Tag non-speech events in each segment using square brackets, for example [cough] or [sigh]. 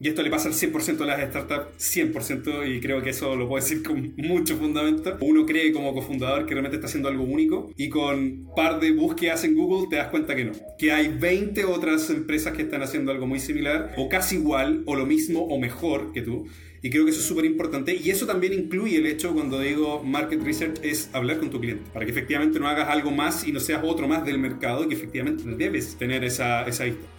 Y esto le pasa al 100% de las startups, 100%, y creo que eso lo puedo decir con mucho fundamento. Uno cree como cofundador que realmente está haciendo algo único y con par de búsquedas en Google te das cuenta que no. Que hay 20 otras empresas que están haciendo algo muy similar, o casi igual, o lo mismo, o mejor que tú. Y creo que eso es súper importante. Y eso también incluye el hecho, cuando digo market research, es hablar con tu cliente. Para que efectivamente no hagas algo más y no seas otro más del mercado y que efectivamente debes tener esa, esa vista.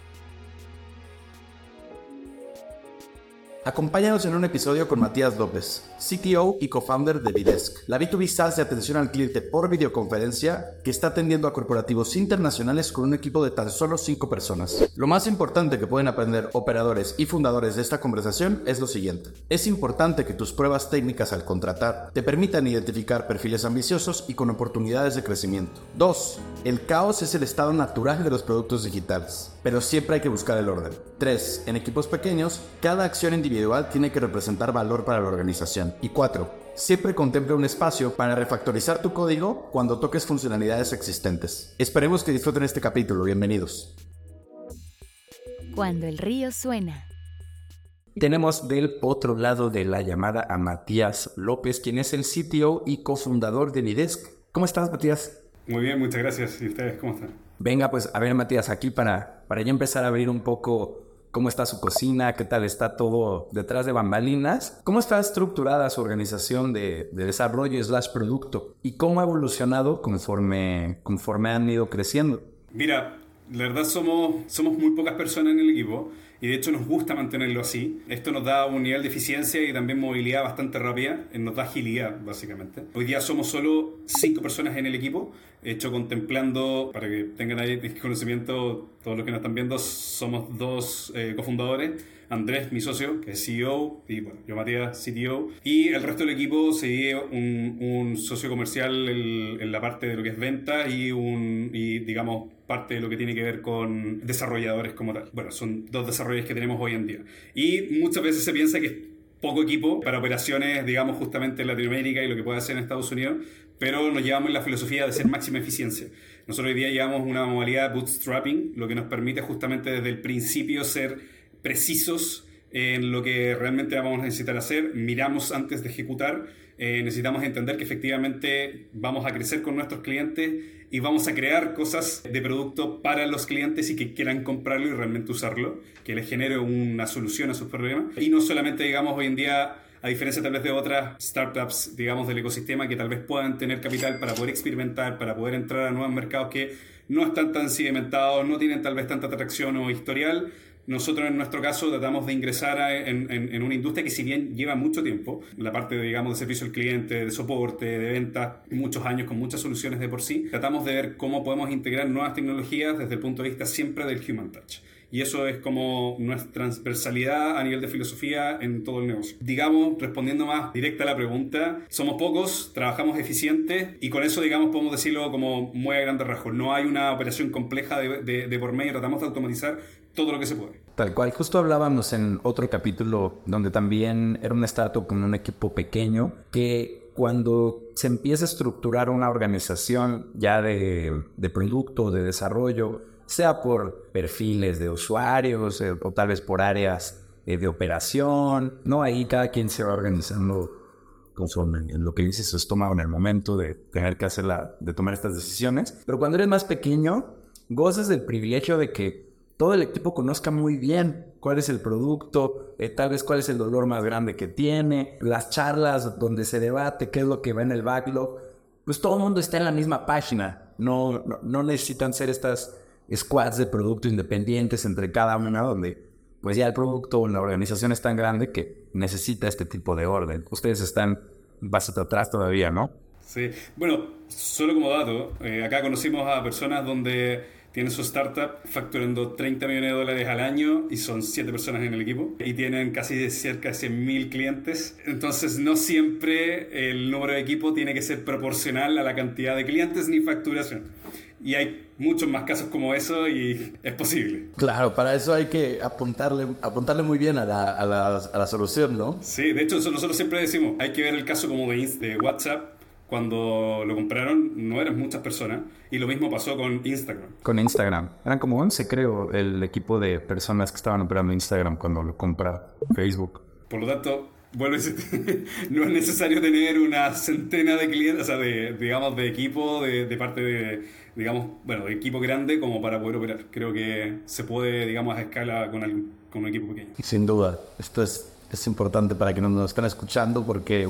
Acompáñanos en un episodio con Matías López, CTO y co-founder de Videsk, la B2B SaaS de atención al cliente por videoconferencia que está atendiendo a corporativos internacionales con un equipo de tan solo 5 personas. Lo más importante que pueden aprender operadores y fundadores de esta conversación es lo siguiente. Es importante que tus pruebas técnicas al contratar te permitan identificar perfiles ambiciosos y con oportunidades de crecimiento. 2. El caos es el estado natural de los productos digitales, pero siempre hay que buscar el orden. 3. En equipos pequeños, cada acción individual tiene que representar valor para la organización. Y 4. Siempre contempla un espacio para refactorizar tu código cuando toques funcionalidades existentes. Esperemos que disfruten este capítulo. Bienvenidos. Cuando el río suena. Tenemos del otro lado de la llamada a Matías López, quien es el CTO y cofundador de Nidesk. ¿Cómo estás, Matías? Muy bien, muchas gracias. ¿Y ustedes cómo están? Venga, pues a ver, Matías, aquí para, para ya empezar a abrir un poco cómo está su cocina, qué tal está todo detrás de bambalinas, cómo está estructurada su organización de, de desarrollo slash producto y cómo ha evolucionado conforme, conforme han ido creciendo. Mira, la verdad somos, somos muy pocas personas en el equipo y de hecho nos gusta mantenerlo así. Esto nos da un nivel de eficiencia y también movilidad bastante rápida, eh, nos da agilidad básicamente. Hoy día somos solo cinco personas en el equipo, hecho contemplando, para que tengan ahí conocimiento, todos los que nos están viendo, somos dos eh, cofundadores Andrés, mi socio, que es CEO, y bueno, yo Matías, CTO, y el resto del equipo se un, un socio comercial en, la parte de lo que es venta y, un, y digamos parte de lo que tiene que ver con desarrolladores como tal. Bueno, son dos desarrolladores que tenemos hoy en día. Y muchas veces se piensa que es poco equipo para operaciones, digamos, justamente en Latinoamérica y lo que puede hacer en Estados Unidos, pero nos llevamos en la filosofía de ser máxima eficiencia. Nosotros hoy día llevamos una modalidad bootstrapping, lo que nos permite justamente desde el principio ser precisos en lo que realmente vamos a necesitar hacer, miramos antes de ejecutar, eh, necesitamos entender que efectivamente vamos a crecer con nuestros clientes y vamos a crear cosas de producto para los clientes y que quieran comprarlo y realmente usarlo, que les genere una solución a sus problemas. Y no solamente, digamos, hoy en día, a diferencia tal vez de otras startups, digamos, del ecosistema que tal vez puedan tener capital para poder experimentar, para poder entrar a nuevos mercados que no están tan sedimentados, no tienen tal vez tanta atracción o historial, nosotros en nuestro caso tratamos de ingresar en, una industria que si bien lleva mucho tiempo, la parte de, digamos, de servicio al cliente, de soporte, de venta, muchos años con muchas soluciones de por sí, tratamos de ver cómo podemos integrar nuevas tecnologías desde el punto de vista siempre del human touch y eso es como nuestra transversalidad a nivel de filosofía en todo el negocio. Digamos, respondiendo más directa a la pregunta, somos pocos, trabajamos eficiente y con eso, digamos, podemos decirlo como muy a grandes rasgos. No hay una operación compleja de, de, por medio, tratamos de automatizar todo lo que se puede. Tal cual, justo hablábamos en otro capítulo donde también era un startup con un equipo pequeño que cuando se empieza a estructurar una organización ya de, de producto, de desarrollo, sea por perfiles de usuarios eh, o tal vez por áreas eh, de operación, ¿no? Ahí cada quien se va organizando conforme en lo que dice su estómago en el momento de tener que hacer la, de tomar estas decisiones. Pero cuando eres más pequeño, gozas del privilegio de que todo el equipo conozca muy bien cuál es el producto, eh, tal vez cuál es el dolor más grande que tiene, las charlas donde se debate qué es lo que va en el backlog, pues todo el mundo está en la misma página, no, no, necesitan ser estas squads de producto independientes entre cada una, donde pues ya el producto o la organización es tan grande que necesita este tipo de orden. Ustedes están bastante atrás todavía, ¿no? Sí, bueno, solo como dato, eh, acá conocimos a personas donde tienen su startup facturando 30 millones de dólares al año y son 7 personas en el equipo y tienen casi de cerca de 100.000 clientes. Entonces no siempre el número de equipo tiene que ser proporcional a la cantidad de clientes ni facturación. Y hay muchos más casos como eso y es posible. Claro, para eso hay que apuntarle, apuntarle muy bien a la, a la, solución, ¿no? Sí, de hecho nosotros siempre decimos, hay que ver el caso como de, de WhatsApp cuando lo compraron no eran muchas personas y lo mismo pasó con Instagram. Con Instagram. Eran como 11 creo el equipo de personas que estaban operando Instagram cuando lo compra Facebook. Por lo tanto, bueno, [laughs] no es necesario tener una centena de clientes, o sea, de, digamos, de equipo, de, parte de, digamos, bueno, de equipo grande como para poder operar. Creo que se puede, digamos, a escala con, con un equipo pequeño. Sin duda, esto es, es importante para quienes nos están escuchando porque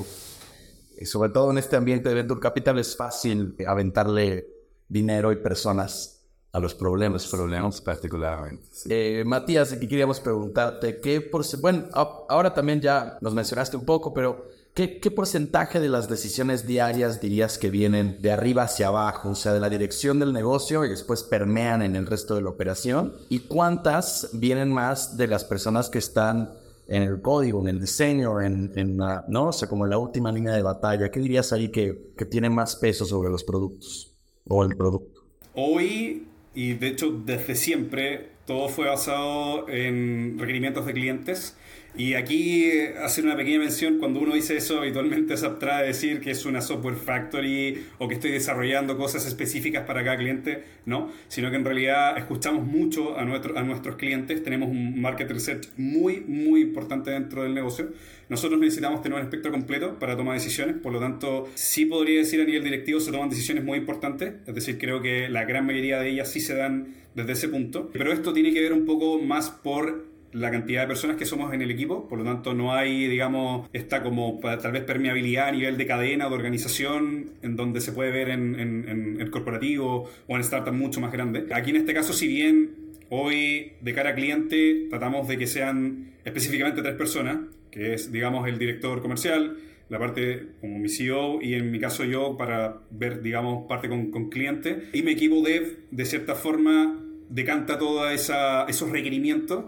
sobre todo en este ambiente de Venture Capital es fácil aventarle dinero y personas a los problemas, problemas particularmente. Eh, Matías, aquí queríamos preguntarte, ¿qué por bueno, ahora también ya nos mencionaste un poco, pero ¿qué, ¿qué, porcentaje de las decisiones diarias dirías que vienen de arriba hacia abajo, o sea, de la dirección del negocio y después permean en el resto de la operación? ¿Y cuántas vienen más de las personas que están en el código, en el diseño, en, en la, ¿no? O como en la última línea de batalla. ¿Qué dirías ahí que, que tiene más peso sobre los productos o el producto? Hoy, y de hecho desde siempre, todo fue basado en requerimientos de clientes y aquí hacer una pequeña mención, cuando uno dice eso, habitualmente se abstrae decir que es una software factory o que estoy desarrollando cosas específicas para cada cliente, no, sino que en realidad escuchamos mucho a, nuestro, a nuestros clientes, tenemos un market research muy, muy importante dentro del negocio. Nosotros necesitamos tener un espectro completo para tomar decisiones, por lo tanto, sí podría decir a nivel directivo se toman decisiones muy importantes, es decir, creo que la gran mayoría de ellas sí se dan desde ese punto, pero esto tiene que ver un poco más por la cantidad de personas que somos en el equipo, por lo tanto no hay, digamos, esta como tal vez permeabilidad a nivel de cadena o de organización en donde se puede ver en, el corporativo o en startups mucho más grandes. Aquí en este caso, si bien hoy de cara a cliente tratamos de que sean específicamente tres personas, que es, digamos, el director comercial, la parte como mi CEO y en mi caso yo para ver, digamos, parte con, con cliente. Y mi equipo dev, de cierta forma, decanta todos esos requerimientos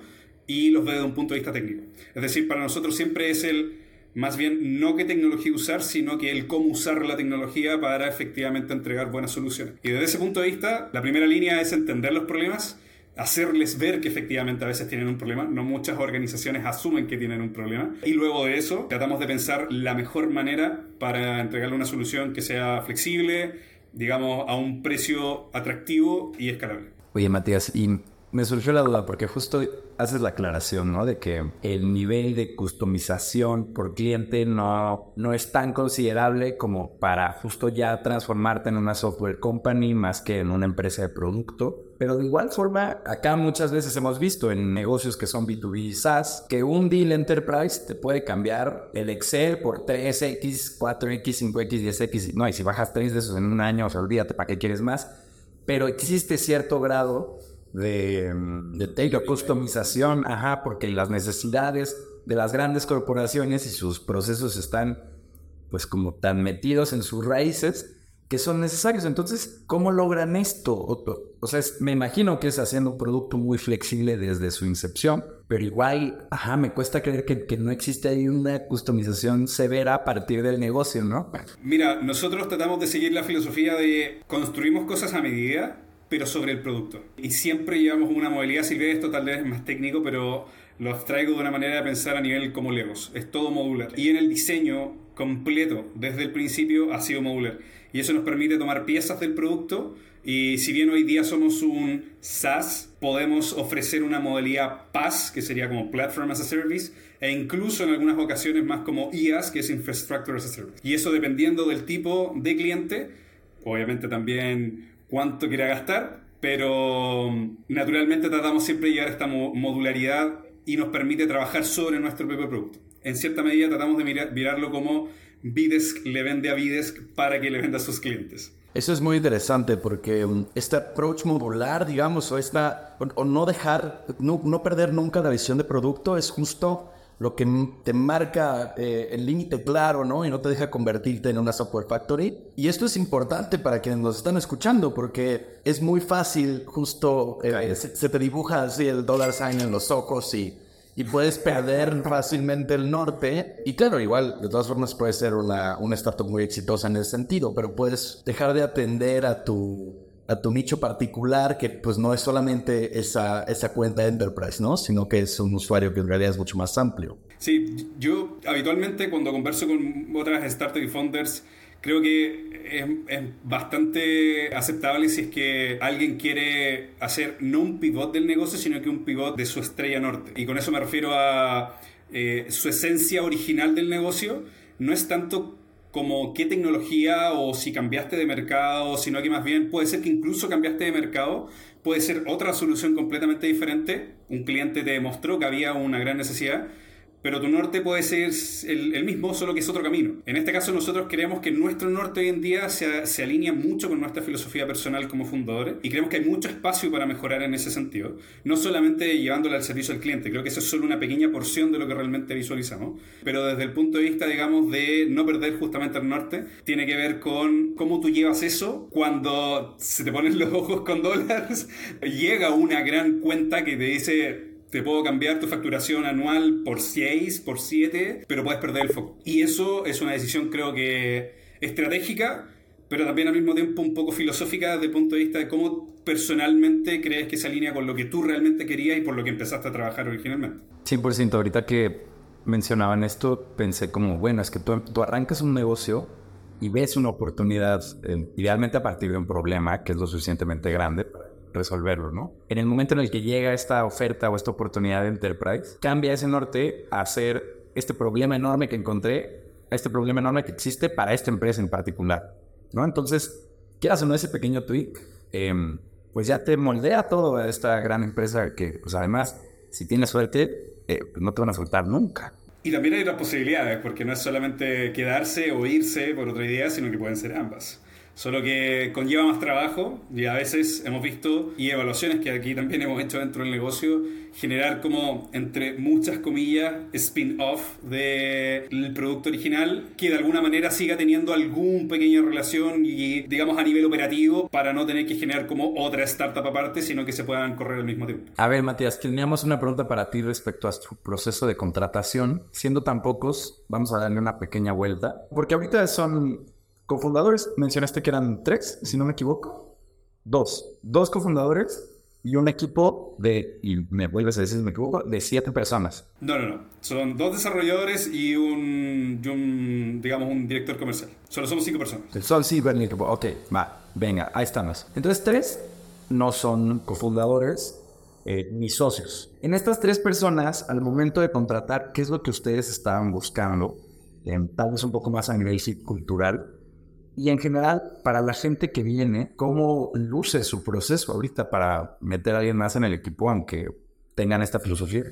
y los ve desde un punto de vista técnico. Es decir, para nosotros siempre es el, más bien, no qué tecnología usar, sino que el cómo usar la tecnología para efectivamente entregar buenas soluciones. Y desde ese punto de vista, la primera línea es entender los problemas, hacerles ver que efectivamente a veces tienen un problema. No muchas organizaciones asumen que tienen un problema. Y luego de eso, tratamos de pensar la mejor manera para entregarle una solución que sea flexible, digamos, a un precio atractivo y escalable. Oye, Matías, y me surgió la duda porque justo haces la aclaración, ¿no? De que el nivel de customización por cliente no, no es tan considerable como para justo ya transformarte en una software company más que en una empresa de producto. Pero de igual forma, acá muchas veces hemos visto en negocios que son B2B SaaS que un deal enterprise te puede cambiar el Excel por 3X, 4X, 5X, 10X. No, y si bajas 3 de esos en un año, o sea, olvídate para qué quieres más. Pero existe cierto grado de, de customización, ajá, porque las necesidades de las grandes corporaciones y sus procesos están pues como tan metidos en sus raíces que son necesarios. Entonces, ¿cómo logran esto? O, sea, me imagino que es haciendo un producto muy flexible desde su incepción, pero igual, ajá, me cuesta creer que, que no existe ahí una customización severa a partir del negocio, ¿no? Mira, nosotros tratamos de seguir la filosofía de construimos cosas a medida pero sobre el producto. Y siempre llevamos una modalidad, si esto tal vez es más técnico, pero lo traigo de una manera de pensar a nivel como Legos. Es todo modular. Y en el diseño completo, desde el principio, ha sido modular. Y eso nos permite tomar piezas del producto y si bien hoy día somos un SaaS, podemos ofrecer una modalidad PaaS, que sería como Platform as a Service, e incluso en algunas ocasiones más como IaaS, que es Infrastructure as a Service. Y eso dependiendo del tipo de cliente, obviamente también cuánto quiera gastar, pero mm, naturalmente tratamos siempre de llegar a esta modularidad y nos permite trabajar sobre nuestro propio producto. En cierta medida tratamos de mirarlo como Bidesk le vende a Bidesk para que le venda a sus clientes. Eso es muy interesante porque mm, este approach modular, digamos, o, esta, o, no dejar, no, no perder nunca la visión de producto es justo lo que te marca eh, el límite claro, ¿no? Y no te deja convertirte en una software factory. Y esto es importante para quienes nos están escuchando porque es muy fácil, justo eh, se, te dibuja así el dollar sign en los ojos y, y puedes perder [laughs] fácilmente el norte. Y claro, igual, de todas formas puede ser una, una startup muy exitosa en ese sentido, pero puedes dejar de atender a tu a tu nicho particular, que pues no es solamente esa, esa cuenta Enterprise, ¿no? Sino que es un usuario que en realidad es mucho más amplio. Sí, yo habitualmente cuando converso con otras startups y founders creo que es, es, bastante aceptable si es que alguien quiere hacer no un pivot del negocio, sino que un pivot de su estrella norte. Y con eso me refiero a eh, su esencia original del negocio, no es tanto como qué tecnología o si cambiaste de mercado, sino que más bien puede ser que incluso cambiaste de mercado, puede ser otra solución completamente diferente. Un cliente te demostró que había una gran necesidad pero tu norte puede ser el, mismo, solo que es otro camino. En este caso nosotros creemos que nuestro norte hoy en día se, se, alinea mucho con nuestra filosofía personal como fundadores y creemos que hay mucho espacio para mejorar en ese sentido, no solamente llevándole al servicio al cliente, creo que eso es solo una pequeña porción de lo que realmente visualizamos, pero desde el punto de vista, digamos, de no perder justamente el norte, tiene que ver con cómo tú llevas eso cuando se te ponen los ojos con dólares, [laughs] llega una gran cuenta que te dice te puedo cambiar tu facturación anual por 6, por 7, pero puedes perder el foco. Y eso es una decisión creo que estratégica, pero también al mismo tiempo un poco filosófica desde el punto de vista de cómo personalmente crees que se alinea con lo que tú realmente querías y por lo que empezaste a trabajar originalmente. 100%, ahorita que mencionaban esto, pensé como, bueno, es que tú, tú arrancas un negocio y ves una oportunidad, eh, idealmente a partir de un problema que es lo suficientemente grande para resolverlo, ¿no? En el momento en el que llega esta oferta o esta oportunidad de enterprise, cambia ese norte a ser este problema enorme que encontré, este problema enorme que existe para esta empresa en particular, ¿no? Entonces, quieras o no ese pequeño tweak, em, pues ya te moldea todo a esta gran empresa que, pues además, si tienes suerte, eh, pues no te van a soltar nunca. Y también hay otras posibilidades, porque no es solamente quedarse o irse por otra idea, sino que pueden ser ambas. Solo que conlleva más trabajo y a veces hemos visto, y evaluaciones que aquí también hemos hecho dentro del negocio, generar como, entre muchas comillas, spin-off del producto original que de alguna manera siga teniendo algún pequeña relación y, digamos, a nivel operativo para no tener que generar como otra startup aparte, sino que se puedan correr al mismo tiempo. A ver, Matías, teníamos una pregunta para ti respecto a tu proceso de contratación. Siendo tan pocos, vamos a darle una pequeña vuelta, porque ahorita son Cofundadores, mencionaste que eran tres, si no me equivoco. Dos. Dos cofundadores y un equipo de, y me vuelves a decir si me equivoco, de siete personas. No, no, no. Son dos desarrolladores y un, digamos, un director comercial. Solo somos cinco personas. Solo sí, el equipo. Ok, va, venga, ahí estamos. Entonces, tres no son cofundadores eh, ni socios. En estas tres personas, al momento de contratar, ¿qué es lo que ustedes estaban buscando? tal vez un poco más a nivel cultural y en general, para la gente que viene, ¿cómo luce su proceso ahorita para meter a alguien más en el equipo, aunque tengan esta filosofía?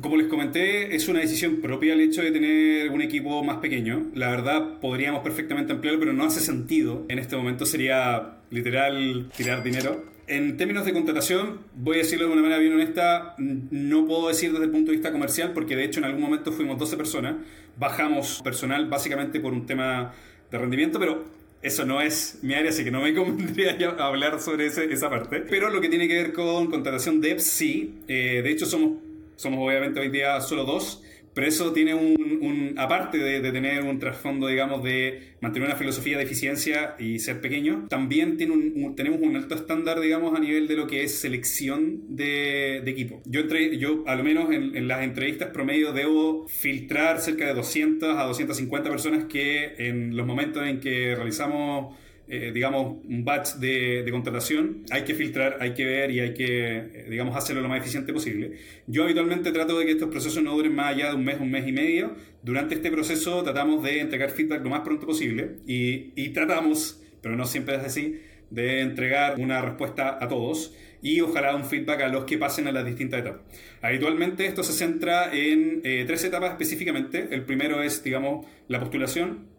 Como les comenté, es una decisión propia el hecho de tener un equipo más pequeño. La verdad, podríamos perfectamente ampliarlo, pero no hace sentido. En este momento sería literal tirar dinero. En términos de contratación, voy a decirlo de una manera bien honesta, no puedo decir desde el punto de vista comercial, porque de hecho en algún momento fuimos 12 personas, bajamos personal básicamente por un tema de rendimiento, pero eso no es mi área, así que no me [laughs] convendría hablar sobre esa parte. Pero lo que tiene que ver con contratación de sí. Eh, de hecho, somos, somos obviamente hoy día solo dos. Pero eso tiene un, aparte de, tener un trasfondo, digamos, de mantener una filosofía de eficiencia y ser pequeño, también tiene un, tenemos un alto estándar, digamos, a nivel de lo que es selección de, equipo. Yo, entre, yo, al menos en, en, las entrevistas promedio, debo filtrar cerca de 200 a 250 personas que en los momentos en que realizamos eh, digamos, un batch de, contratación, hay que filtrar, hay que ver y hay que, eh, digamos, hacerlo lo más eficiente posible. Yo habitualmente trato de que estos procesos no duren más allá de un mes, un mes y medio. Durante este proceso tratamos de entregar feedback lo más pronto posible y, tratamos, pero no siempre es así, de entregar una respuesta a todos y ojalá un feedback a los que pasen a las distintas etapas. Habitualmente esto se centra en eh, tres etapas específicamente. El primero es, digamos, la postulación,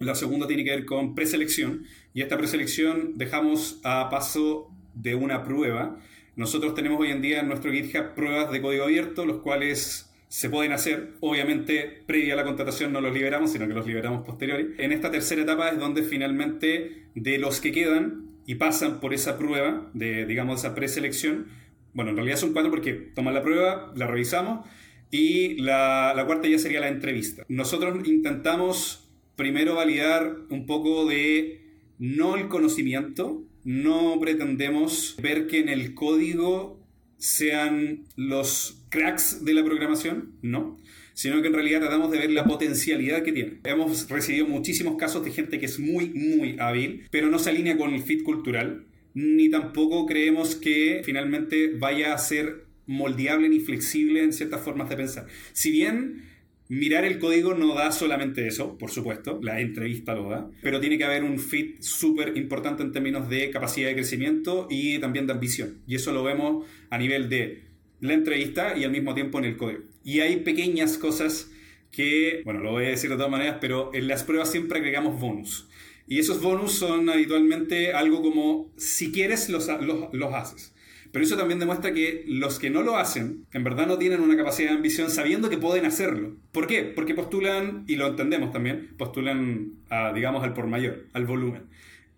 la segunda tiene que ver con preselección y esta preselección dejamos a paso de una prueba. Nosotros tenemos hoy en día en nuestro GitHub pruebas de código abierto, los cuales se pueden hacer. Obviamente, previa a la contratación no los liberamos, sino que los liberamos posteriores. En esta tercera etapa es donde finalmente de los que quedan y pasan por esa prueba de, digamos, esa preselección, bueno, en realidad son cuatro porque toman la prueba, la revisamos y la, la cuarta ya sería la entrevista. Nosotros intentamos primero validar un poco de no el conocimiento, no pretendemos ver que en el código sean los cracks de la programación, no, sino que en realidad tratamos de ver la potencialidad que tiene. Hemos recibido muchísimos casos de gente que es muy, muy hábil, pero no se alinea con el fit cultural, ni tampoco creemos que finalmente vaya a ser moldeable ni flexible en ciertas formas de pensar. Si bien mirar el código no da solamente eso, por supuesto, la entrevista lo da, pero tiene que haber un fit súper importante en términos de capacidad de crecimiento y también de ambición. Y eso lo vemos a nivel de la entrevista y al mismo tiempo en el código. Y hay pequeñas cosas que, bueno, lo voy a decir de todas maneras, pero en las pruebas siempre agregamos bonus. Y esos bonus son habitualmente algo como, si quieres, los, los, haces. Pero eso también demuestra que los que no lo hacen, en verdad no tienen una capacidad de ambición sabiendo que pueden hacerlo. ¿Por qué? Porque postulan, y lo entendemos también, postulan, digamos, al por mayor, al volumen.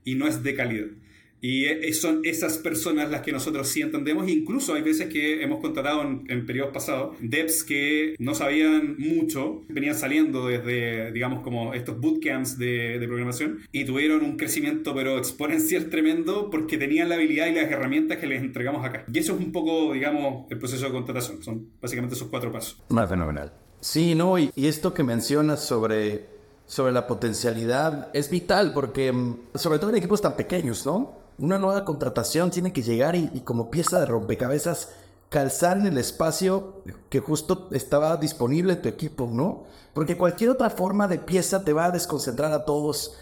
Y no es de calidad. Y e, son esas personas las que nosotros sí entendemos. Incluso hay veces que hemos contratado en, periodos pasados devs que no sabían mucho, venían saliendo desde, digamos, como estos bootcamps de, de programación y tuvieron un crecimiento, pero exponencial tremendo porque tenían la habilidad y las herramientas que les entregamos acá. Y eso es un poco, digamos, el proceso de contratación. Son básicamente esos cuatro pasos. Más fenomenal. Sí, no, y, y esto que mencionas sobre sobre la potencialidad es vital porque, mm, sobre todo en equipos tan pequeños, ¿no? Una nueva contratación tiene que llegar y, como pieza de rompecabezas calzar en el espacio que justo estaba disponible en tu equipo, ¿no? Porque cualquier otra forma de pieza te va a desconcentrar a todos.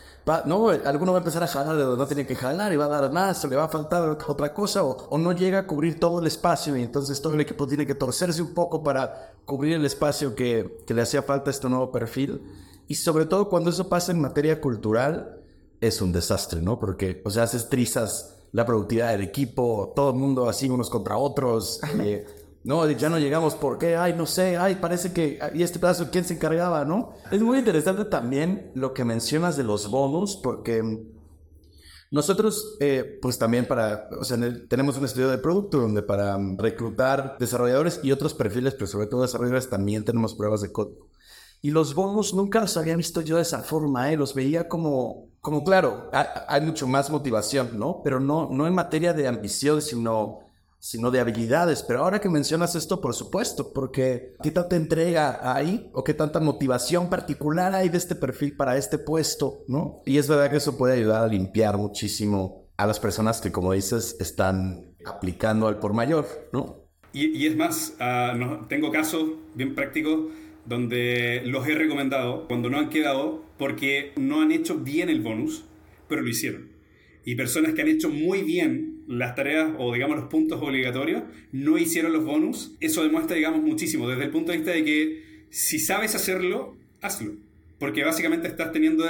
no, alguno va a empezar a jalar de donde no tiene que jalar y va a dar más, o le va a faltar otra cosa, o, no llega a cubrir todo el espacio y entonces todo el equipo tiene que torcerse un poco para cubrir el espacio que, que le hacía falta a este nuevo perfil. Y sobre todo cuando eso pasa en materia cultural, es un desastre, ¿no? Porque, o sea, haces trizas la productividad del equipo, todo el mundo así unos contra otros. Eh, no, ya no llegamos porque, ay, no sé, ay, parece que, y este pedazo, ¿quién se encargaba, no? Es muy interesante también lo que mencionas de los bonus, porque nosotros, eh, pues también para, o sea, tenemos un estudio de producto donde para reclutar desarrolladores y otros perfiles, pero sobre todo desarrolladores, también tenemos pruebas de código. Y los bonus nunca los había visto yo de esa forma, ¿eh? los veía como, como claro, hay, mucho más motivación, ¿no? Pero no, no en materia de ambición, sino, sino de habilidades. Pero ahora que mencionas esto, por supuesto, porque ¿qué tanta entrega hay o qué tanta motivación particular hay de este perfil para este puesto, ¿no? Y es verdad que eso puede ayudar a limpiar muchísimo a las personas que, como dices, están aplicando al por mayor, ¿no? Y, es más, ah, tengo casos bien prácticos donde los he recomendado cuando no han quedado porque no han hecho bien el bonus, pero lo hicieron. Y personas que han hecho muy bien las tareas o digamos los puntos obligatorios, no hicieron los bonus. Eso demuestra digamos muchísimo desde el punto de vista de que si sabes hacerlo, hazlo. Porque básicamente estás teniendo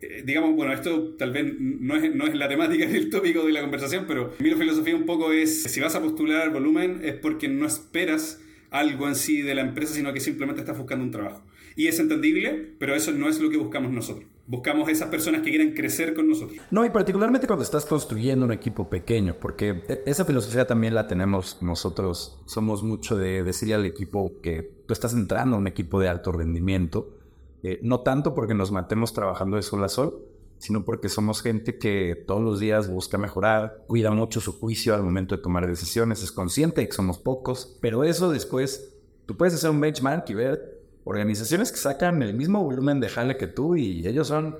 eh, digamos, bueno, esto tal vez no es, no es la temática del tópico de la conversación, pero mi filosofía un poco es, si vas a postular volumen es porque no esperas algo en sí de la empresa, sino que simplemente estás buscando un trabajo. Y es entendible, pero eso no es lo que buscamos nosotros. Buscamos esas personas que quieren crecer con nosotros. No, y particularmente cuando estás construyendo un equipo pequeño, porque e, esa filosofía también la tenemos nosotros. Somos mucho de decirle al equipo que tú estás entrando a un equipo de alto rendimiento, eh, no tanto porque nos matemos trabajando de sol a sol, sino porque somos gente que todos los días busca mejorar, cuida mucho su juicio al momento de tomar decisiones, es consciente de que somos pocos, pero eso después, tú puedes hacer un benchmark y ver organizaciones que sacan el mismo volumen de jale que tú y ellos son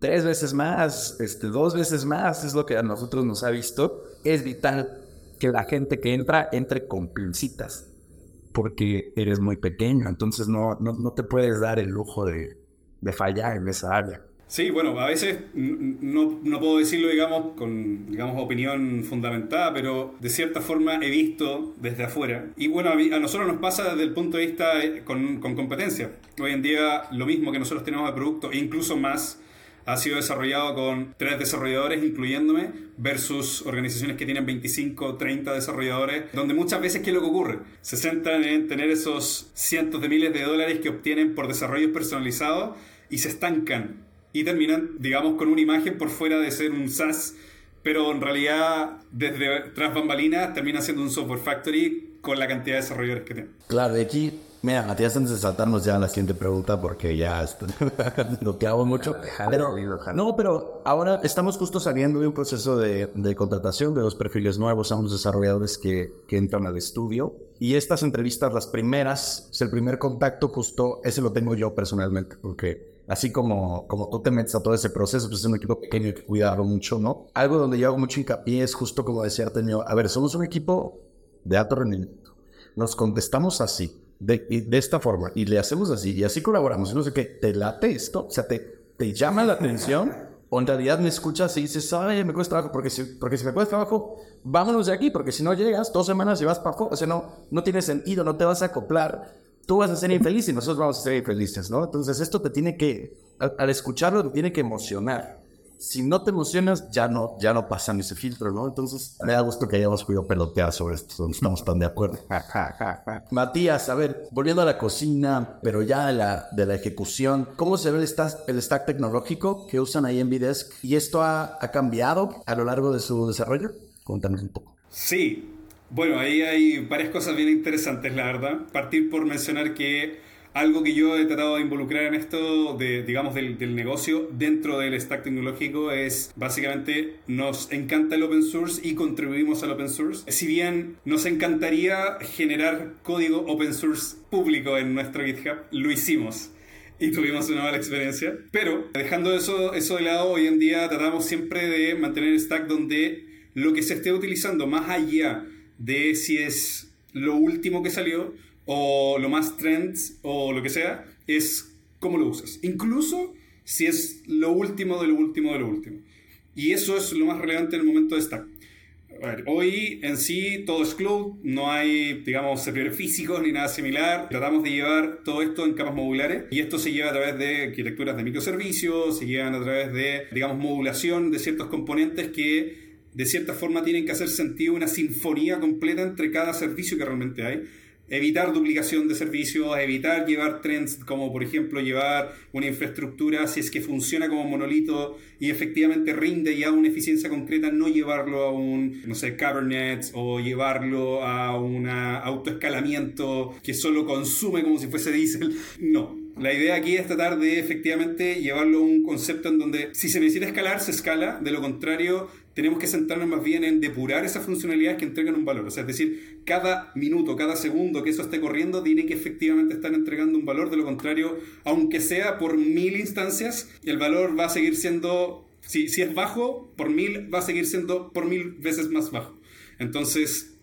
tres veces más, este, dos veces más, es lo que a nosotros nos ha visto. Es vital que la gente que entra entre con pincitas, porque eres muy pequeño, entonces no, no, no te puedes dar el lujo de, de fallar en esa área. Sí, bueno, a veces no, no, puedo decirlo, digamos, con digamos, opinión fundamentada, pero de cierta forma he visto desde afuera. Y bueno, a, nosotros nos pasa desde el punto de vista eh, con, con, competencia. Hoy en día lo mismo que nosotros tenemos de producto, e incluso más, ha sido desarrollado con tres desarrolladores, incluyéndome, versus organizaciones que tienen 25, 30 desarrolladores, donde muchas veces, ¿qué es lo que ocurre? Se centran en tener esos cientos de miles de dólares que obtienen por desarrollos personalizados y se estancan y terminan, digamos, con una imagen por fuera de ser un SaaS, pero en realidad desde tras bambalinas termina siendo un software factory con la cantidad de desarrolladores que tienen. Claro, de aquí Mira, Matías, antes de saltarnos ya a la siguiente pregunta, porque ya [laughs] lo que hago mucho. Pero, no, pero ahora estamos justo saliendo de un proceso de, de contratación de dos perfiles nuevos a unos desarrolladores que, que entran al estudio. Y estas entrevistas, las primeras, es el primer contacto justo, ese lo tengo yo personalmente, porque así como, como tú te metes a todo ese proceso, pues es un equipo pequeño que cuidarlo mucho, ¿no? Algo donde yo hago mucho hincapié es justo como decía Artemio, a ver, somos un equipo de alto rendimiento. Nos contestamos así de, de, esta forma y le hacemos así y así colaboramos. Y no sé qué, ¿te late esto? O sea, ¿te, te llama la atención? O en realidad me escuchas y dices, ay, me cuesta trabajo, porque si, porque si me cuesta trabajo, vámonos de aquí, porque si no llegas dos semanas y vas para abajo, o sea, no, no tiene sentido, no te vas a acoplar, tú vas a ser infeliz y nosotros vamos a ser infelices, ¿no? Entonces esto te tiene que, al, al escucharlo, te tiene que emocionar si no te emocionas, ya no, ya no pasan ese filtro, ¿no? Entonces, me da gusto que hayamos podido pelotear sobre esto, no estamos tan de acuerdo. [laughs] Matías, a ver, volviendo a la cocina, pero ya de la, de la ejecución, ¿cómo se ve el stack, el stack tecnológico que usan ahí en Videsk? ¿Y esto ha, ha cambiado a lo largo de su desarrollo? Cuéntanos un poco. Sí, bueno, ahí hay varias cosas bien interesantes, la verdad. Partir por mencionar que algo que yo he tratado de involucrar en esto, de, digamos, del, del, negocio dentro del stack tecnológico es básicamente nos encanta el open source y contribuimos al open source. Si bien nos encantaría generar código open source público en nuestro GitHub, lo hicimos y tuvimos una mala experiencia. Pero dejando eso, eso de lado, hoy en día tratamos siempre de mantener el stack donde lo que se esté utilizando, más allá de si es lo último que salió, o lo más trends o lo que sea, es cómo lo usas. Incluso si es lo último de lo último de lo último. Y eso es lo más relevante en el momento de Stack. A ver, hoy en sí todo es cloud, no hay, digamos, servidores físicos ni nada similar. Tratamos de llevar todo esto en capas modulares y esto se lleva a través de arquitecturas de microservicios, se llevan a través de, digamos, modulación de ciertos componentes que de cierta forma tienen que hacer sentido una sinfonía completa entre cada servicio que realmente hay. Evitar duplicación de servicios, evitar llevar trends como por ejemplo llevar una infraestructura si es que funciona como monolito y efectivamente rinde ya una eficiencia concreta, no llevarlo a un, no sé, Kubernetes o llevarlo a un autoescalamiento que solo consume como si fuese diésel. No, la idea aquí es tratar de efectivamente llevarlo a un concepto en donde si se necesita escalar, se escala, de lo contrario tenemos que centrarnos más bien en depurar esas funcionalidades que entregan un valor. O sea, es decir, cada minuto, cada segundo que eso esté corriendo, tiene que efectivamente estar entregando un valor. De lo contrario, aunque sea por mil instancias, el valor va a seguir siendo, si, si es bajo, por mil, va a seguir siendo por mil veces más bajo. Entonces,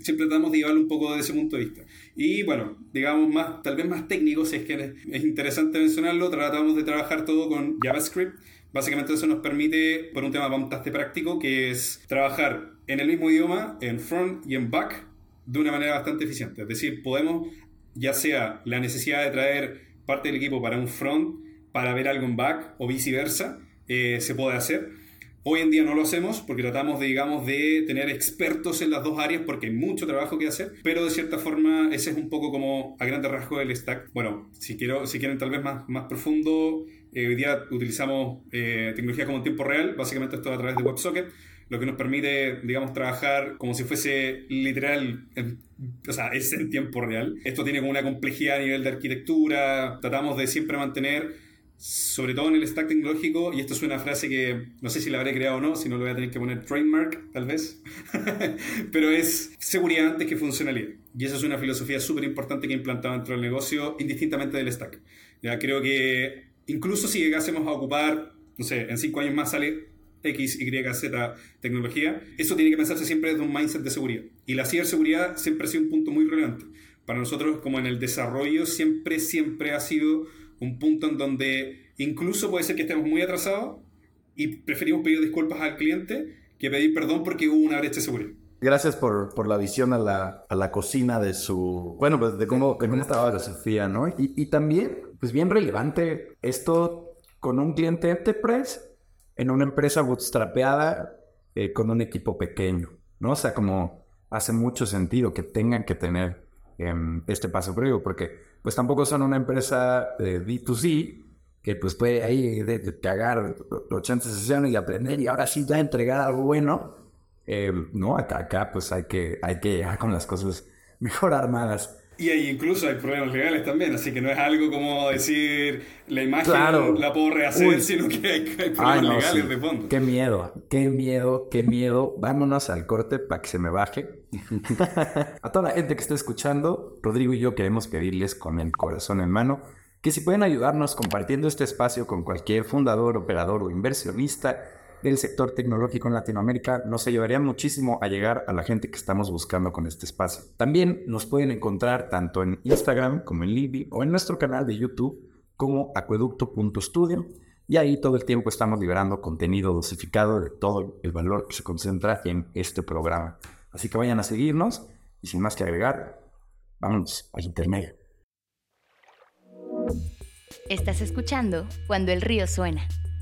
siempre tratamos de llevarlo un poco desde ese punto de vista. Y bueno, digamos más, tal vez más técnico, si es que es interesante mencionarlo, tratamos de trabajar todo con JavaScript Básicamente eso nos permite, por un tema bastante práctico, que es trabajar en el mismo idioma, en front y en back, de una manera bastante eficiente. Es decir, podemos, ya sea la necesidad de traer parte del equipo para un front, para ver algo en back, o viceversa, eh, se puede hacer. Hoy en día no lo hacemos porque tratamos de, digamos, de tener expertos en las dos áreas porque hay mucho trabajo que hacer, pero de cierta forma ese es un poco como a grandes rasgos el stack. Bueno, si, quiero, si quieren tal vez más, más profundo, eh, hoy día utilizamos eh, tecnología como en tiempo real, básicamente esto a través de WebSocket, lo que nos permite, digamos, trabajar como si fuese literal, en, o sea, es en tiempo real. Esto tiene como una complejidad a nivel de arquitectura, tratamos de siempre mantener, sobre todo en el stack tecnológico, y esto es una frase que no sé si la habré creado o no, si no lo voy a tener que poner trademark, tal vez, [laughs] pero es seguridad antes que funcionalidad. Y esa es una filosofía súper importante que he implantado dentro del negocio, indistintamente del stack. Ya creo que incluso si llegásemos a ocupar, no sé, en cinco años más sale X, Y, Z tecnología, eso tiene que pensarse siempre desde un mindset de seguridad. Y la ciberseguridad siempre ha sido un punto muy relevante. Para nosotros, como en el desarrollo, siempre, siempre ha sido un punto en donde incluso puede ser que estemos muy atrasados y preferimos pedir disculpas al cliente que pedir perdón porque hubo una brecha de seguridad. Gracias por, por la visión a la, a la, cocina de su... Bueno, pues de cómo, de cómo estaba la Sofía, ¿no? Y, y también pues bien relevante esto con un cliente enterprise en una empresa bootstrapeada eh, con un equipo pequeño, ¿no? O sea, como hace mucho sentido que tengan que tener eh, este paso previo, porque pues tampoco son una empresa de B2C que pues puede ahí de, de cagar 80 sesiones y aprender y ahora sí ya entregar algo bueno. Eh, no, acá, acá pues hay que, hay que llegar con las cosas mejor armadas. Y ahí incluso hay problemas legales también, así que no es algo como decir la imagen Claro. la puedo rehacer, Uy. sino que hay, hay problemas Ay, no, legales sí. de fondo. Qué miedo, qué miedo, qué miedo. Vámonos al corte para que se me baje. [laughs] A toda la gente que está escuchando, Rodrigo y yo queremos pedirles con el corazón en mano que si pueden ayudarnos compartiendo este espacio con cualquier fundador, operador o inversionista del sector tecnológico en Latinoamérica, nos ayudaría muchísimo a llegar a la gente que estamos buscando con este espacio. También nos pueden encontrar tanto en Instagram como en Libby o en nuestro canal de YouTube como acueducto.studio y ahí todo el tiempo estamos liberando contenido dosificado de todo el valor que se concentra en este programa. Así que vayan a seguirnos y sin más que agregar, vámonos al intermedio. Estás escuchando Cuando el río suena,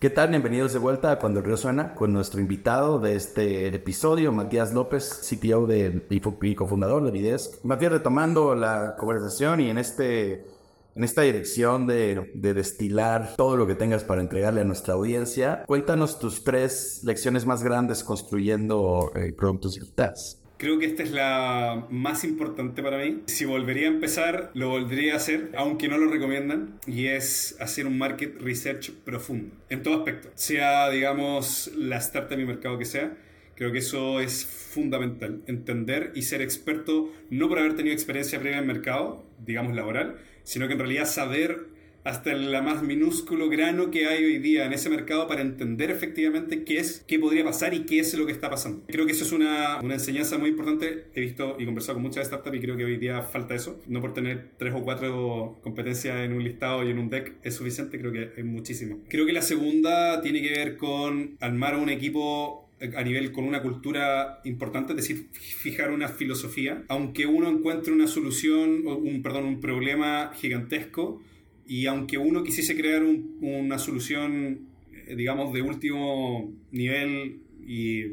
¿Qué tal? Bienvenidos de vuelta a Cuando el Río Suena con nuestro invitado de este episodio, Matías López, CTO de, y fu- y cofundador de Videsk. Matías, retomando la conversación y en, este, en esta dirección de, de destilar todo lo que tengas para entregarle a nuestra audiencia, cuéntanos tus tres lecciones más grandes construyendo eh, productos digitales. Creo que esta es la más importante para mí. Si volvería a empezar, lo volvería a hacer, aunque no lo recomiendan, y es hacer un market research profundo, en todo aspecto. Sea, digamos, la startup y mercado que sea, creo que eso es fundamental. Entender y ser experto, no por haber tenido experiencia previa en mercado, digamos laboral, sino que en realidad saber hasta el más minúsculo grano que hay hoy día en ese mercado para entender efectivamente qué es, qué podría pasar y qué es lo que está pasando. Creo que eso es una, una enseñanza muy importante. He visto y conversado con muchas startups y creo que hoy día falta eso. No por tener tres o cuatro competencias en un listado y en un deck es suficiente, creo que hay muchísimo. Creo que la segunda tiene que ver con armar un equipo a nivel con una cultura importante, es decir, fijar una filosofía, aunque uno encuentre una solución, un, perdón, un problema gigantesco, y aunque uno quisiese crear un- una solución, eh, digamos, de último nivel y,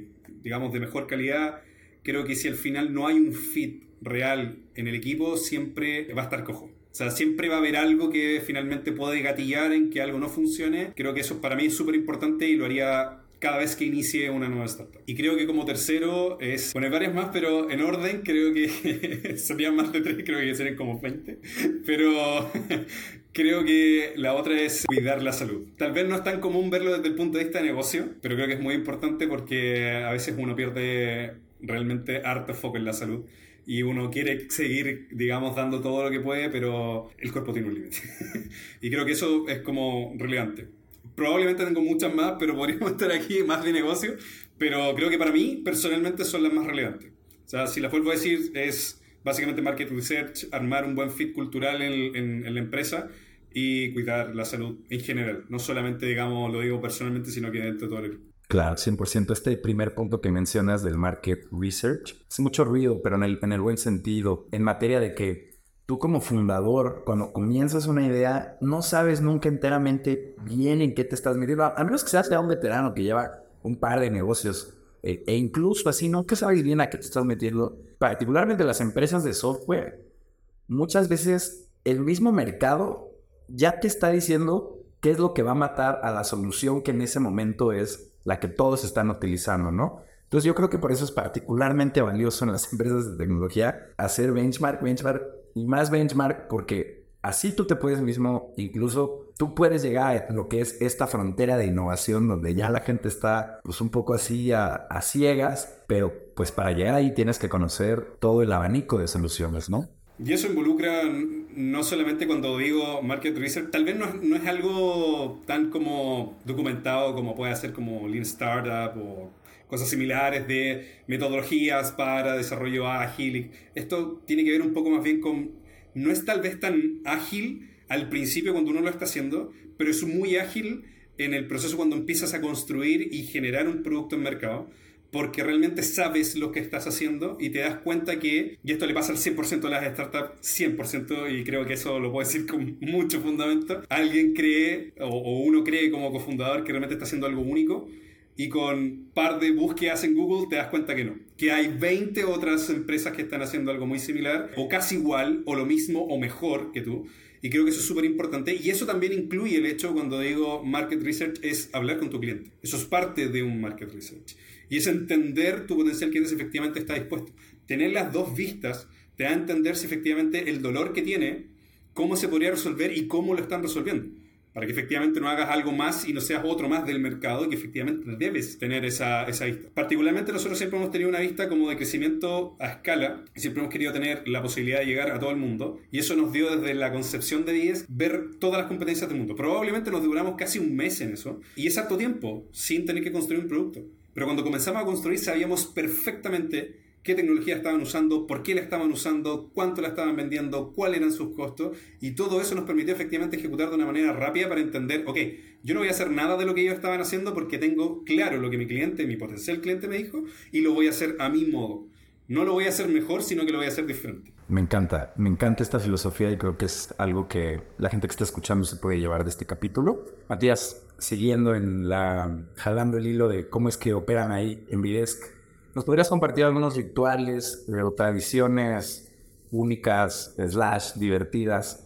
digamos, de mejor calidad, creo que si al final no hay un fit real en el equipo, siempre va a estar cojo. O sea, siempre va a haber algo que finalmente puede gatillar en que algo no funcione. Creo que eso para mí es súper importante y lo haría cada vez que inicie una nueva startup. Y creo que como tercero es poner varias más, pero en orden creo que [laughs] serían más de tres, creo que serían como 20. Pero creo que la otra es cuidar la salud. Tal vez no es tan común verlo desde el punto de vista de negocio, pero creo que es muy importante porque a veces uno pierde realmente harto foco en la salud. Y uno quiere seguir, digamos, dando todo lo que puede, pero el cuerpo tiene un límite. [laughs] y creo que eso es como relevante. Probablemente tengo muchas más, pero podríamos [laughs] estar aquí más de negocio. Pero creo que para mí, personalmente, son las más relevantes. O sea, si las vuelvo a decir, es básicamente market research, armar un buen fit cultural en, en- en la empresa y cuidar la salud en general. No solamente, digamos, lo digo personalmente, sino que dentro de todo el equipo. Claro, 100%. Este primer punto que mencionas del market research hace mucho ruido, pero en el, en el buen sentido, en materia de que tú como fundador, cuando comienzas una idea, no sabes nunca enteramente bien en qué te estás metiendo, a menos que seas ya un veterano que lleva un par de negocios, eh, e incluso así, nunca sabes bien a qué te estás metiendo, particularmente las empresas de software. Muchas veces el mismo mercado ya te está diciendo qué es lo que va a matar a la solución que en ese momento es la que todos están utilizando, ¿no? Entonces yo creo que por eso es particularmente valioso en las [laughs] empresas de tecnología hacer benchmark, benchmark y más benchmark porque así tú te puedes mismo, incluso tú puedes llegar a lo que es esta frontera de innovación donde ya la gente está pues un poco así a, ciegas, pero pues para llegar ahí tienes que conocer todo el abanico de soluciones, ¿no? Y eso involucra no solamente cuando digo market research, tal vez no, no es algo tan como documentado como puede ser como Lean Startup o cosas similares de metodologías para desarrollo ágil. Esto tiene que ver un poco más bien con, no es tal vez tan ágil al principio cuando uno lo está haciendo, pero es muy ágil en el proceso cuando empiezas a construir y generar un producto en mercado porque realmente sabes lo que estás haciendo y te das cuenta que, y esto le pasa al 100% de las startups, 100%, y creo que eso lo puedo decir con mucho fundamento, alguien cree o, o uno cree como cofundador que realmente está haciendo algo único y con par de búsquedas en Google te das cuenta que no. Que hay 20 otras empresas que están haciendo algo muy similar, o casi igual, o lo mismo, o mejor que tú. Y creo que eso es súper importante. Y eso también incluye el hecho, cuando digo market research, es hablar con tu cliente. Eso es parte de un market research. Y es entender tu potencial cliente si efectivamente está dispuesto. Tener las dos vistas te da a entender si efectivamente el dolor que tiene, cómo se podría resolver y cómo lo están resolviendo para que efectivamente no hagas algo más y no seas otro más del mercado y que efectivamente debes tener esa, esa vista. Particularmente nosotros siempre hemos tenido una vista como de crecimiento a escala y siempre hemos querido tener la posibilidad de llegar a todo el mundo y eso nos dio desde la concepción de 10 ver todas las competencias del mundo. Probablemente nos duramos casi un mes en eso y es harto tiempo sin tener que construir un producto. Pero cuando comenzamos a construir sabíamos perfectamente qué tecnología estaban usando, por qué la estaban usando, cuánto la estaban vendiendo, cuáles eran sus costos, y todo eso nos permitió efectivamente ejecutar de una manera rápida para entender, ok, yo no voy a hacer nada de lo que ellos estaban haciendo porque tengo claro lo que mi cliente, mi potencial cliente me dijo, y lo voy a hacer a mi modo. No lo voy a hacer mejor, sino que lo voy a hacer diferente. Me encanta, me encanta esta filosofía y creo que es algo que la gente que está escuchando se puede llevar de este capítulo. Matías, siguiendo en la, jalando el hilo de cómo es que operan ahí en Videsk, ¿Nos podrías compartir algunos rituales o tradiciones únicas, slash, divertidas,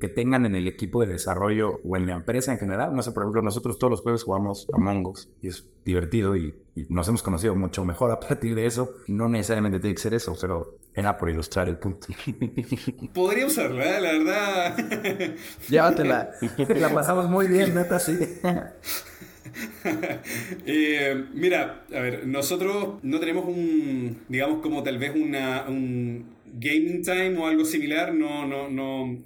que tengan en el equipo de desarrollo o en la empresa en general? No sé, por ejemplo, nosotros todos los jueves jugamos Among Us y es divertido y, nos hemos conocido mucho mejor a partir de eso. No necesariamente tiene que ser eso, pero era por ilustrar el punto. [laughs] Podría usarla, ¿eh? la verdad. [laughs] Llévatela. la pasamos muy bien, neta, sí. [laughs] [laughs] Eh, mira, a ver, nosotros no tenemos un, digamos, como tal vez una, un gaming time o algo similar, no, no, no,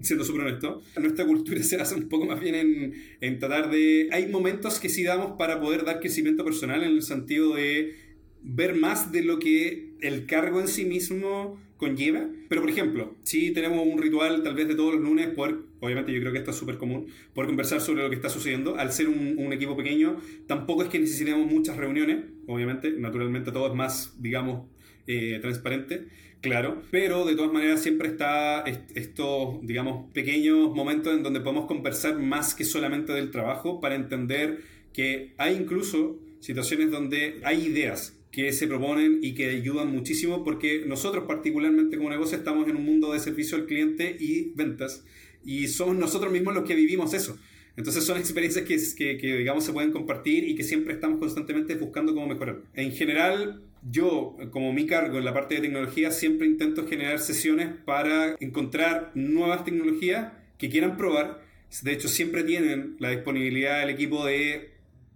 siendo súper honesto. Nuestra cultura [laughs] se basa un poco más bien en, en tratar de... Hay momentos que sí damos para poder dar crecimiento personal en el sentido de ver más de lo que el cargo en sí mismo conlleva. Pero, por ejemplo, si tenemos un ritual tal vez de todos los lunes, poder, obviamente yo creo que esto es súper común, poder conversar sobre lo que está sucediendo. Al ser un, equipo pequeño, tampoco es que necesitemos muchas reuniones, obviamente, naturalmente todo es más, digamos, eh, transparente, claro, pero de todas maneras siempre está estos, digamos, pequeños momentos en donde podemos conversar más que solamente del trabajo para entender que hay incluso situaciones donde hay ideas que se proponen y que ayudan muchísimo porque nosotros particularmente como negocio estamos en un mundo de servicio al cliente y ventas y somos nosotros mismos los que vivimos eso. Entonces son experiencias que, que, digamos se pueden compartir y que siempre estamos constantemente buscando cómo mejorar. En general, yo como mi cargo en la parte de tecnología siempre intento generar sesiones para encontrar nuevas tecnologías que quieran probar. De hecho, siempre tienen la disponibilidad del equipo de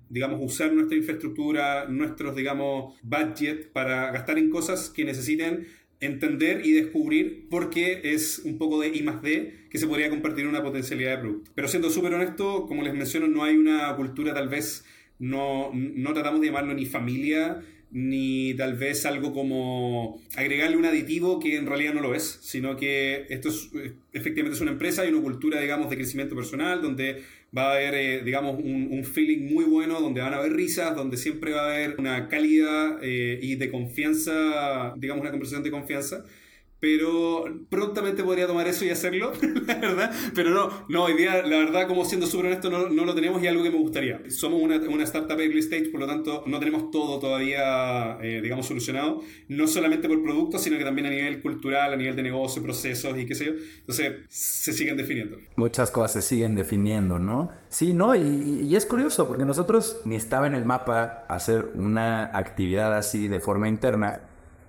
digamos, usar nuestra infraestructura, nuestros, digamos, budget para gastar en cosas que necesiten entender y descubrir porque es un poco de I más D que se podría compartir una potencialidad de producto. Pero siendo súper honesto, como les menciono, no hay una cultura tal vez, no, no tratamos de llamarlo ni familia, ni tal vez algo como agregarle un aditivo que en realidad no lo es, sino que esto es, efectivamente es una empresa y una cultura, digamos, de crecimiento personal, donde va a haber, eh, digamos, un, feeling muy bueno, donde van a haber risas, donde siempre va a haber una calidad eh, y de confianza, digamos, una conversación de confianza pero prontamente podría tomar eso y hacerlo, [laughs] la verdad. Pero no, no, hoy día, la verdad, como siendo súper honesto, no, no, lo tenemos y algo que me gustaría. Somos una, una startup early stage, por lo tanto, no tenemos todo todavía, eh, digamos, solucionado. No solamente por productos, sino que también a nivel cultural, a nivel de negocio, procesos y qué sé yo. Entonces, se siguen definiendo. Muchas cosas se siguen definiendo, ¿no? Sí, no, y, y es curioso, porque nosotros ni estaba en el mapa hacer una actividad así de forma interna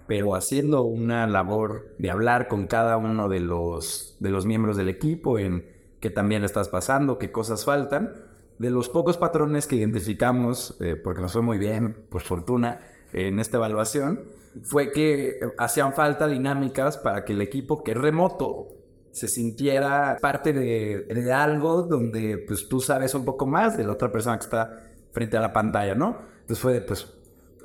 pero haciendo una labor de hablar con cada uno de los, de los miembros del equipo en qué también estás pasando, qué cosas faltan. De los pocos patrones que identificamos, eh, porque nos fue muy bien, por fortuna, en esta evaluación, fue que hacían falta dinámicas para que el equipo que es remoto se sintiera parte de, de, algo donde pues tú sabes un poco más de la otra persona que está frente a la pantalla, ¿no? Entonces fue, pues,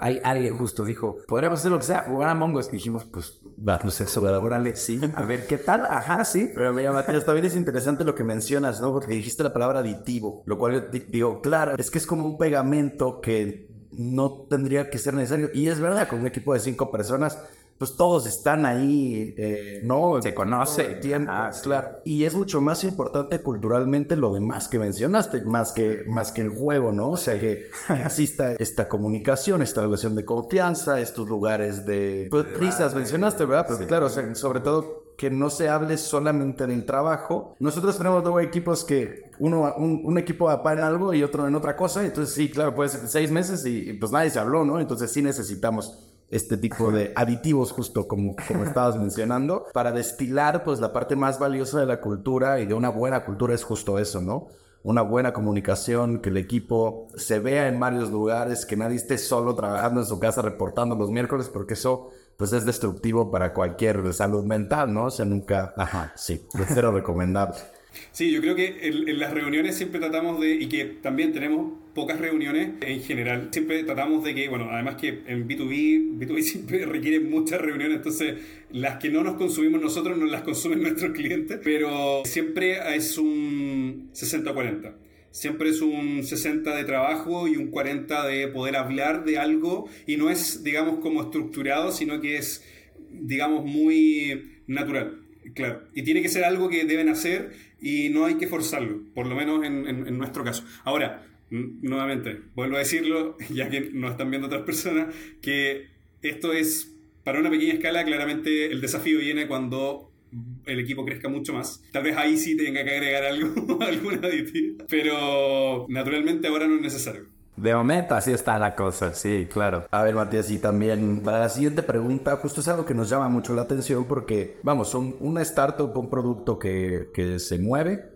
hay alguien justo dijo, podríamos hacer lo que sea, jugar a Mongos. Y dijimos, pues, va, no sé, órale, sí, a ver qué tal, ajá, sí. Pero mira, Matías, también es interesante lo que mencionas, ¿no? Porque dijiste la palabra aditivo, lo cual digo, claro, es que es como un pegamento que no tendría que ser necesario. Y es verdad, con un equipo de cinco personas, pues todos están ahí, eh, ¿no? Se conoce. Tiempo, claro. Y es mucho más importante culturalmente lo demás que mencionaste, más que, más que el juego, ¿no? O sea, que [laughs] exista esta comunicación, esta relación de confianza, estos lugares de... Pues, risas mencionaste, ¿verdad? Pero claro, o sea, sobre todo que no se hable solamente del trabajo. Nosotros tenemos dos equipos que uno, un, equipo va en algo y otro en otra cosa. Entonces, sí, claro, puede ser seis meses y, pues nadie se habló, ¿no? Entonces, sí necesitamos este tipo de aditivos, justo como, como estabas mencionando, para destilar, pues, la parte más valiosa de la cultura y de una buena cultura es justo eso, ¿no? Una buena comunicación, que el equipo se vea en varios lugares, que nadie esté solo trabajando en su casa reportando los miércoles, porque eso pues es destructivo para cualquier salud mental, ¿no? O sea, nunca, ajá, sí, cero recomendable. Sí, yo creo que en, las reuniones siempre tratamos de, y que también tenemos pocas reuniones en general, siempre tratamos de que, bueno, además que en B2B, B2B [laughs] siempre requiere muchas reuniones, entonces las que no nos consumimos nosotros no las consumen [laughs] nuestros clientes, pero siempre es un 60-40. Siempre es un 60 de trabajo y un 40 de poder hablar de algo y no es, digamos, como estructurado, sino que es, digamos, muy natural. Claro, y tiene que ser algo que deben hacer y no hay que forzarlo, por lo menos en, nuestro caso. Ahora, nuevamente, vuelvo a decirlo, [laughs] ya que nos están viendo otras personas, que esto es para una pequeña escala, claramente el desafío viene cuando el equipo crezca mucho más. Tal vez ahí sí tenga que agregar algo, [laughs] algún aditivo, pero naturalmente ahora no es necesario. De momento así está la cosa, sí, claro. A ver, Matías, y también para la siguiente pregunta, justo es algo que nos llama mucho la atención porque, vamos, son una startup, un producto que, que se mueve,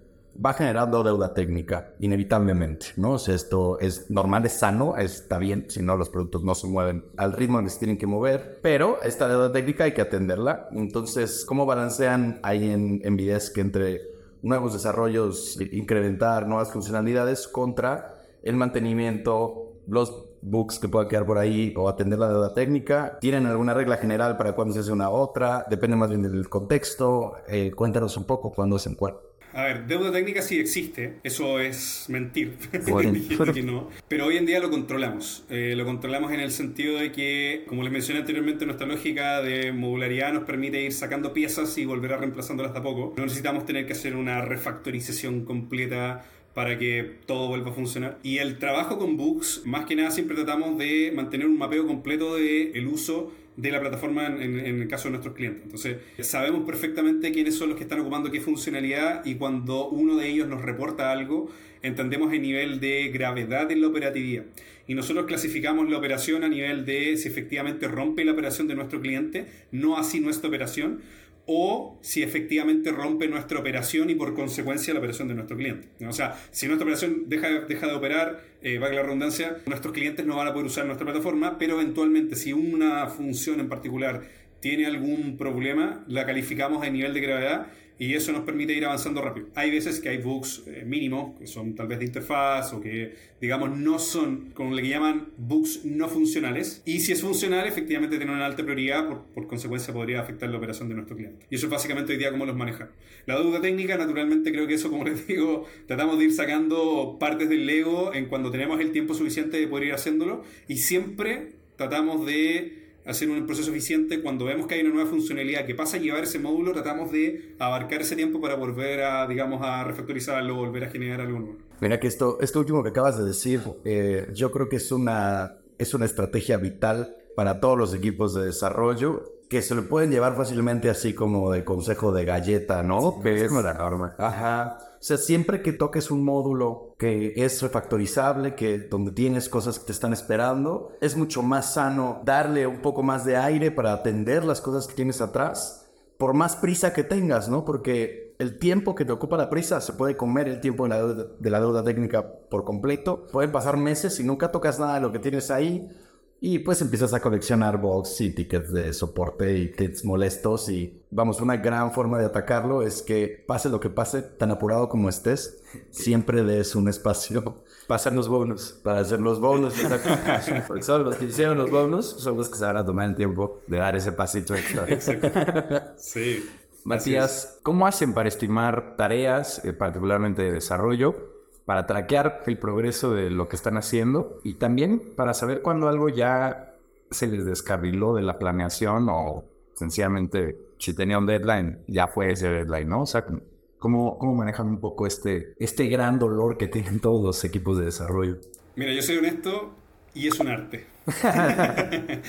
va generando deuda técnica, inevitablemente, ¿no? O esto es normal, es sano, está bien, si no los productos no se mueven al ritmo que se tienen que mover, pero esta deuda técnica hay que atenderla. Entonces, ¿cómo balancean ahí en, en que entre nuevos desarrollos, incrementar nuevas funcionalidades contra el mantenimiento, los bugs que puedan quedar por ahí o atender la deuda técnica? ¿Tienen alguna regla general para cuándo se hace una otra? Depende más bien del contexto. Eh, cuéntanos un poco cuándo se encuentra. A ver, deuda técnica sí existe, eso es mentir, [laughs] pero hoy en día lo controlamos. Eh, lo controlamos en el sentido de que, como les mencioné anteriormente, nuestra lógica de modularidad nos permite ir sacando piezas y volver a reemplazándolas de a poco. No necesitamos tener que hacer una refactorización completa para que todo vuelva a funcionar. Y el trabajo con bugs, más que nada siempre tratamos de mantener un mapeo completo del el uso de la plataforma en, el caso de nuestros clientes. Entonces, sabemos perfectamente quiénes son los que están ocupando qué funcionalidad y cuando uno de ellos nos reporta algo, entendemos el nivel de gravedad en la operatividad. Y nosotros clasificamos la operación a nivel de si efectivamente rompe la operación de nuestro cliente, no así nuestra operación, o si efectivamente rompe nuestra operación y por consecuencia la operación de nuestro cliente. O sea, si nuestra operación deja, deja de operar, eh, valga la redundancia, nuestros clientes no van a poder usar nuestra plataforma, pero eventualmente si una función en particular tiene algún problema, la calificamos a nivel de gravedad y eso nos permite ir avanzando rápido. Hay veces que hay bugs eh, mínimos, que son tal vez de interfaz o que, digamos, no son, como le llaman, bugs no funcionales. Y si es funcional, efectivamente tiene una alta prioridad, por, por, consecuencia podría afectar la operación de nuestro cliente. Y eso es básicamente hoy día cómo los manejar. La duda técnica, naturalmente, creo que eso, como [laughs] les digo, tratamos de ir sacando partes del Lego en cuando tenemos el tiempo suficiente de poder ir haciéndolo y siempre tratamos de hacer un proceso eficiente, cuando vemos que hay una nueva funcionalidad que pasa a llevar ese módulo, tratamos de abarcar ese tiempo para volver a, digamos, a refactorizarlo, volver a generar algo nuevo. Mira que esto, esto último que acabas de decir, eh, yo creo que es una, es una estrategia vital para todos los equipos de desarrollo que se lo pueden llevar fácilmente así como de consejo de galleta, ¿no? es como la norma. Ajá. O sea, siempre que toques un módulo que es refactorizable, que donde tienes cosas que te están esperando, es mucho más sano darle un poco más de aire para atender las cosas que tienes atrás, por más prisa que tengas, ¿no? Porque el tiempo que te ocupa la prisa se puede comer el tiempo de la deuda, de la deuda técnica por completo. Pueden pasar meses y nunca tocas nada de lo que tienes ahí y pues empiezas a coleccionar bugs y tickets de soporte y tickets molestos y vamos, una gran forma de atacarlo es que pase lo que pase, tan apurado como estés, siempre des un espacio [laughs] para hacer los bonus. Para hacer los bonus, [laughs] Porque son los que hicieron los bonus, son los que se van a tomar el tiempo de dar ese pasito extra. [laughs] Sí. Matías, ¿cómo hacen para estimar tareas, eh, particularmente de desarrollo? Para traquear el progreso de lo que están haciendo y también para saber cuando algo ya se les descarriló de la planeación o sencillamente si tenía un deadline, ya fue ese deadline, ¿no? O sea, ¿cómo, cómo manejan un poco este, este gran dolor que tienen todos los equipos de desarrollo? Mira, yo soy honesto y es un arte. [laughs]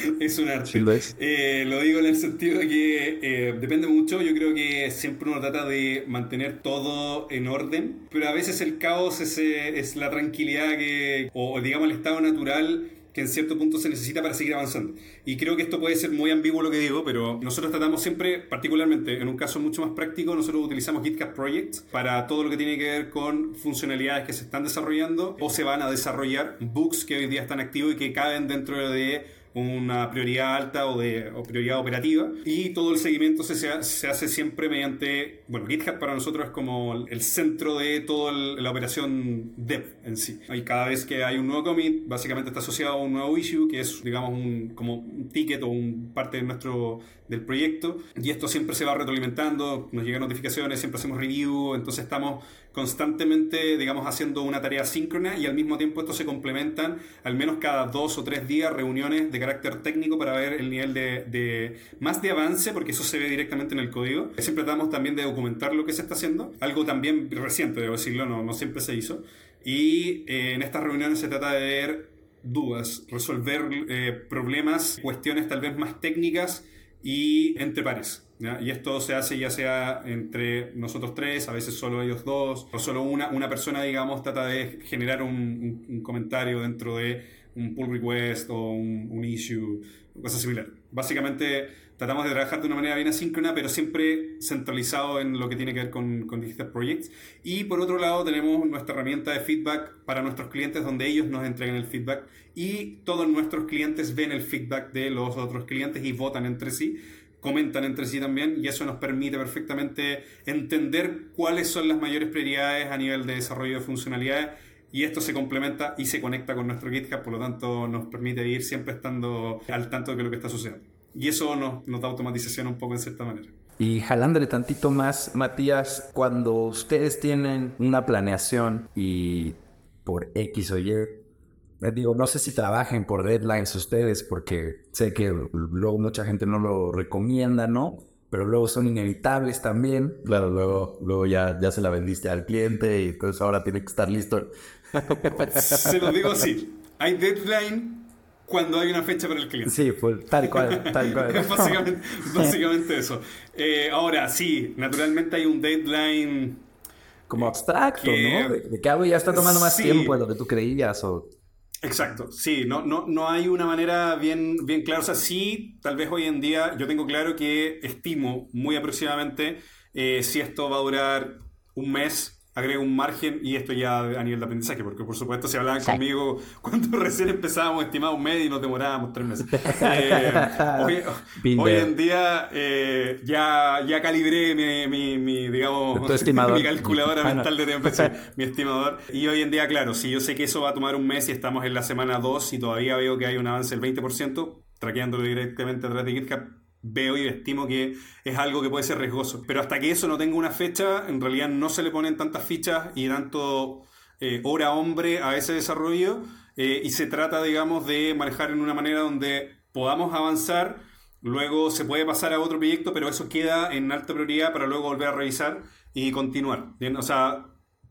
[laughs] es un arte. lo, es. Eh, lo digo en el sentido de que eh, depende mucho. Yo creo que siempre uno trata de mantener todo en orden, pero a veces el caos es, es la tranquilidad que, o digamos el estado natural que en cierto punto se necesita para seguir avanzando. Y creo que esto puede ser muy ambiguo lo que digo, pero nosotros tratamos siempre, particularmente en un caso mucho más práctico, nosotros utilizamos GitHub Projects para todo lo que tiene que ver con funcionalidades que se están desarrollando o se van a desarrollar, bugs que hoy día están activos y que caben dentro de una prioridad alta o de prioridad operativa y todo el seguimiento se, se, hace siempre mediante, bueno, GitHub para nosotros es como el centro de toda la operación dev en sí. Y cada vez que hay un nuevo commit, básicamente está asociado a un nuevo issue que es, digamos, un, como un ticket o un parte de nuestro del proyecto y esto siempre se va retroalimentando, nos llegan notificaciones, siempre hacemos review, entonces estamos constantemente, digamos, haciendo una tarea síncrona y al mismo tiempo esto se complementan al menos cada dos o tres días reuniones de carácter técnico para ver el nivel de, más de avance, porque eso se ve directamente en el código. Siempre tratamos también de documentar lo que se está haciendo, algo también reciente, debo decirlo, no, no siempre se hizo. Y eh, en estas reuniones se trata de ver dudas, resolver eh, problemas, cuestiones tal vez más técnicas y entre pares. Y esto se hace ya sea entre nosotros tres, a veces solo ellos dos, o solo una, una persona, digamos, trata de generar un, comentario dentro de un pull request o un, issue, cosas similares. Básicamente tratamos de trabajar de una manera bien asíncrona, pero siempre centralizado en lo que tiene que ver con, con Digital Projects. Y por otro lado tenemos nuestra herramienta de feedback para nuestros clientes, donde ellos nos entregan el feedback y todos nuestros clientes ven el feedback de los otros clientes y votan entre sí comentan entre sí también y eso nos permite perfectamente entender cuáles son las mayores prioridades a nivel de desarrollo de funcionalidades y esto se complementa y se conecta con nuestro GitHub, por lo tanto nos permite ir siempre estando al tanto de lo que está sucediendo. Y eso nos, nos da automatización un poco en cierta manera. Y jalándole tantito más, Matías, cuando ustedes tienen una planeación y por X o Y digo, no sé si trabajen por deadlines ustedes, porque sé que luego mucha gente no lo recomienda, ¿no? Pero luego son inevitables también. Claro, luego, luego ya, ya se la vendiste al cliente y entonces ahora tiene que estar listo. [laughs] se lo digo así. Hay deadline cuando hay una fecha para el cliente. Sí, tal cual, tal cual. [laughs] básicamente, básicamente eso. Eh, ahora, sí, naturalmente hay un deadline... Como abstracto, ¿no? De, que algo ya está tomando más tiempo de lo que tú creías o... Exacto, sí, no, no, no hay una manera bien, bien clara. O sea, sí, tal vez hoy en día yo tengo claro que estimo muy aproximadamente eh, si esto va a durar un mes agrego un margen y esto ya a nivel de aprendizaje, porque por supuesto si hablaban conmigo [laughs] cuando recién empezábamos, estimado un mes y nos demorábamos tres meses. [laughs] Eh, hoy, en día eh, ya, ya calibré mi, mi, digamos, [laughs] mi calculadora mental de tiempo, mi estimador. Y hoy en día, claro, si yo sé que eso va a tomar un mes y estamos en la semana 2 y todavía veo que hay un avance del 20%, traqueándolo directamente a través de GitHub, veo y estimo que es algo que puede ser riesgoso. Pero hasta que eso no tenga una fecha, en realidad no se le ponen tantas fichas y tanto eh, hora hombre a ese desarrollo eh, y se trata, digamos, de manejar en una manera donde podamos avanzar, luego se puede pasar a otro proyecto, pero eso queda en alta prioridad para luego volver a revisar y continuar. O sea,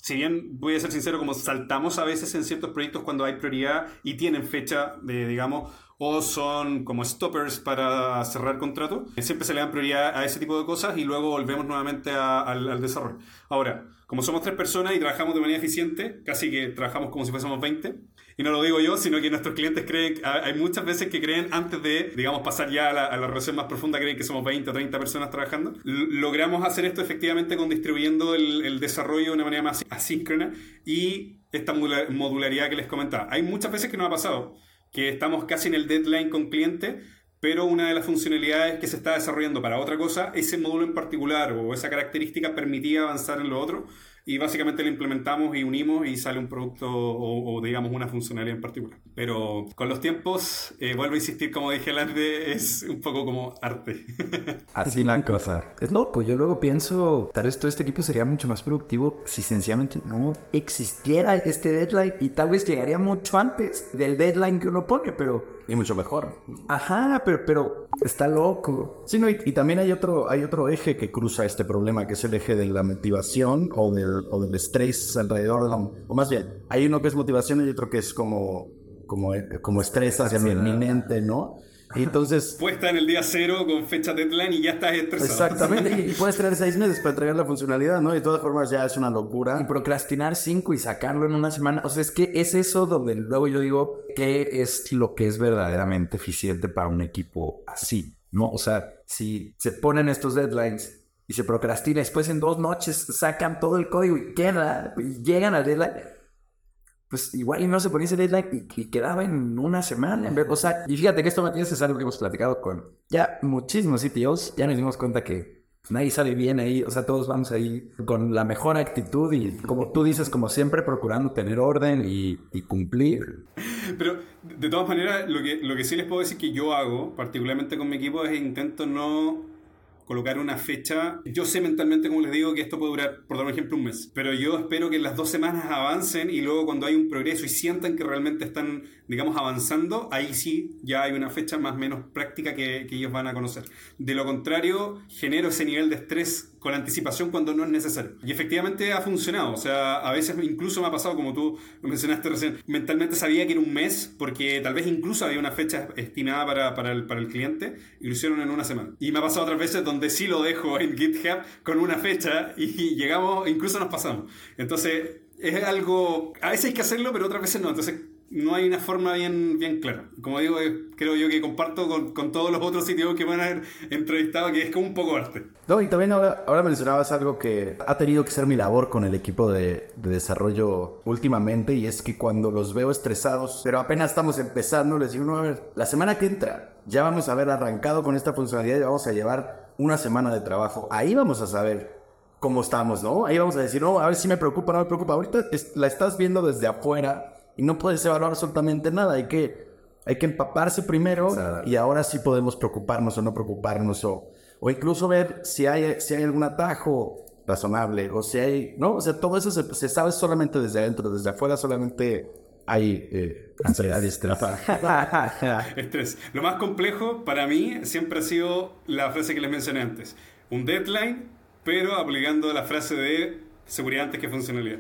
si bien voy a ser sincero, como saltamos a veces en ciertos proyectos cuando hay prioridad y tienen fecha de, digamos, o son como stoppers para cerrar contrato. Siempre se le dan prioridad a ese tipo de cosas y luego volvemos nuevamente al, desarrollo. Ahora, como somos tres personas y trabajamos de manera eficiente, casi que trabajamos como si fuésemos 20, y no lo digo yo, sino que nuestros clientes creen, hay muchas veces que creen antes de, digamos, pasar ya a la, a relación más profunda, creen que somos 20 o 30 personas trabajando. logramos hacer esto efectivamente con distribuyendo el, el desarrollo de una manera más asíncrona y esta modularidad que les comentaba. Hay muchas veces que no ha pasado que estamos casi en el deadline con cliente, pero una de las funcionalidades que se está desarrollando para otra cosa, ese módulo en particular o esa característica permitía avanzar en lo otro y básicamente lo implementamos y unimos y sale un producto o, digamos una funcionalidad en particular. Pero con los tiempos, eh, vuelvo a insistir, como dije antes, es un poco como arte. [laughs] Así la cosa. Es loco, yo luego pienso, tal vez todo este equipo sería mucho más productivo si sencillamente no existiera este deadline y tal vez llegaría mucho antes del deadline que uno pone, pero y mucho mejor. Ajá, pero, pero está loco. Sí, no, y, también hay otro, hay otro eje que cruza este problema, que es el eje de la motivación o del, o del estrés alrededor de la... O más bien, hay uno que es motivación y otro que es como, como, como estrés hacia mi inminente, ¿no? Y entonces... [laughs] Puesta en el día cero con fecha deadline y ya estás estresado. Exactamente, y, [laughs] puedes tener seis meses para entregar la funcionalidad, ¿no? Y de todas formas ya es una locura. Y procrastinar cinco y sacarlo en una semana. O sea, es que es eso donde luego yo digo que es lo que es verdaderamente eficiente para un equipo así, ¿no? O sea, si se ponen estos deadlines y se procrastina, después en dos noches sacan todo el código y queda, y llegan al deadline pues igual y no se ponía ese deadline y, quedaba en una semana. O sea, y fíjate que esto Matías es algo que hemos platicado con ya muchísimos CTOs, ya nos dimos cuenta que nadie sale bien ahí, o sea, todos vamos ahí con la mejor actitud y como tú dices, como siempre, procurando tener orden y, y cumplir. Pero de todas maneras, lo que, lo que sí les puedo decir que yo hago, particularmente con mi equipo, es intento no colocar una fecha. Yo sé mentalmente, como les digo, que esto puede durar, por dar un ejemplo, un mes. Pero yo espero que las dos semanas avancen y luego cuando hay un progreso y sientan que realmente están, digamos, avanzando, ahí sí ya hay una fecha más o menos práctica que, que ellos van a conocer. De lo contrario, genero ese nivel de estrés con anticipación cuando no es necesario. Y efectivamente ha funcionado. O sea, a veces incluso me ha pasado, como tú mencionaste recién, mentalmente sabía que era un mes porque tal vez incluso había una fecha estimada para, para, el, para el cliente y lo hicieron en una semana. Y me ha pasado otras veces donde sí lo dejo en GitHub con una fecha y llegamos, incluso nos pasamos. Entonces, es algo, a veces hay que hacerlo, pero otras veces no. Entonces, no hay una forma bien, bien clara. Como digo, eh, creo yo que comparto con, con todos los otros sitios que van a haber entrevistado que es como un poco arte. No, y también ahora, ahora mencionabas algo que ha tenido que ser mi labor con el equipo de, de, desarrollo últimamente y es que cuando los veo estresados, pero apenas estamos empezando, les digo, no, a ver, la semana que entra ya vamos a haber arrancado con esta funcionalidad y vamos a llevar una semana de trabajo. Ahí vamos a saber cómo estamos, ¿no? Ahí vamos a decir, no, a ver si me preocupa, no me preocupa. Ahorita la estás viendo desde afuera y no puedes evaluar absolutamente nada. Hay que, hay que empaparse primero y ahora sí podemos preocuparnos o no preocuparnos o, o incluso ver si hay, si hay algún atajo razonable o si hay, ¿no? O sea, todo eso se, se sabe solamente desde adentro, desde afuera solamente hay eh, ansiedad y estrés. [laughs] estrés. Lo más complejo para mí siempre ha sido la frase que les mencioné antes. Un deadline, pero aplicando la frase de seguridad antes que funcionalidad.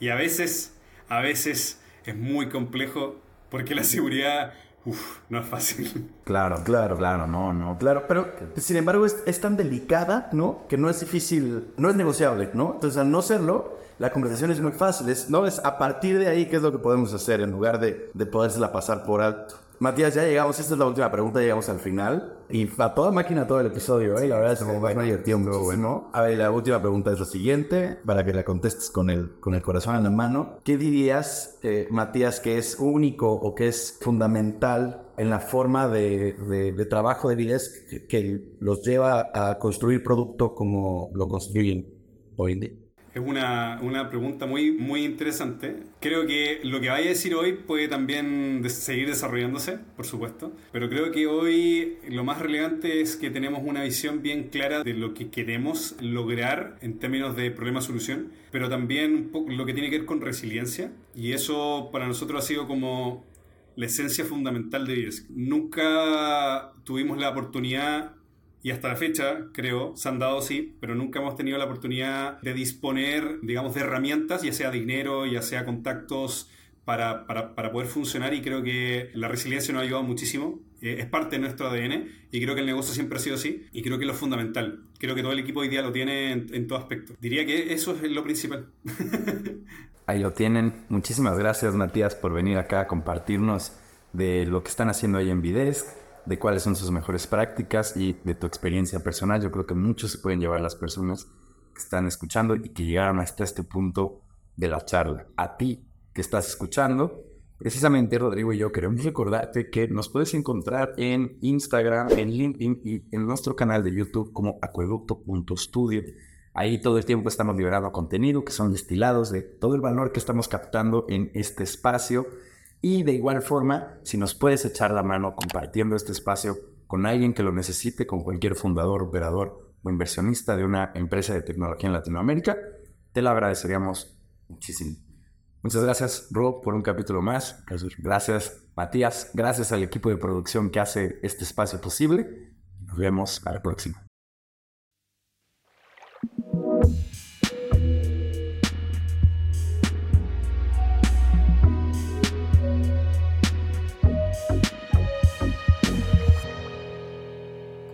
Y a veces, a veces es muy complejo porque la seguridad uf, no es fácil. Claro, claro, claro, no, no, claro, pero sin embargo es, es, tan delicada, ¿no? Que no es difícil, no es negociable, ¿no? Entonces al no serlo, la conversación es muy fácil, es, ¿no? Es a partir de ahí qué es lo que podemos hacer en lugar de, de podérsela pasar por alto. Matías, ya llegamos, esta es la última pregunta, llegamos al final. Y a toda máquina todo el episodio, ¿eh? La verdad es que me divertido mucho, bueno. A ver, la última pregunta es la siguiente, para que la contestes con el, con el corazón en la mano. ¿Qué dirías, eh, Matías, que es único o que es fundamental en la forma de, de, trabajo de Vides que, que los lleva a construir producto como lo construyen hoy en día? Es una, una, pregunta muy, muy interesante. Creo que lo que vaya a decir hoy puede también seguir desarrollándose, por supuesto, pero creo que hoy lo más relevante es que tenemos una visión bien clara de lo que queremos lograr en términos de problema-solución, pero también lo que tiene que ver con resiliencia. Y eso para nosotros ha sido como la esencia fundamental de IES. Nunca tuvimos la oportunidad y hasta la fecha, creo, se han dado sí, pero nunca hemos tenido la oportunidad de disponer, digamos, de herramientas, ya sea dinero, ya sea contactos, para, para, para poder funcionar y creo que la resiliencia nos ha ayudado muchísimo. Eh, es parte de nuestro ADN y creo que el negocio siempre ha sido así y creo que es lo fundamental. Creo que todo el equipo hoy día lo tiene en, en todo aspecto. Diría que eso es lo principal. [laughs] Ahí lo tienen. Muchísimas gracias Matías por venir acá a compartirnos de lo que están haciendo ahí en Videsk de cuáles son sus mejores prácticas y de tu experiencia personal. Yo creo que muchos se pueden llevar a las personas que están escuchando y que llegaron hasta este punto de la charla. A ti que estás escuchando, precisamente Rodrigo y yo queremos recordarte que nos puedes encontrar en Instagram, en LinkedIn y en nuestro canal de YouTube como acueducto.studio. Ahí todo el tiempo estamos liberando contenido que son destilados de todo el valor que estamos captando en este espacio. Y de igual forma, si nos puedes echar la mano compartiendo este espacio con alguien que lo necesite, con cualquier fundador, operador o inversionista de una empresa de tecnología en Latinoamérica, te lo agradeceríamos muchísimo. Muchas gracias, Rob, por un capítulo más. Gracias, Matías. Gracias al equipo de producción que hace este espacio posible. Nos vemos a la próxima.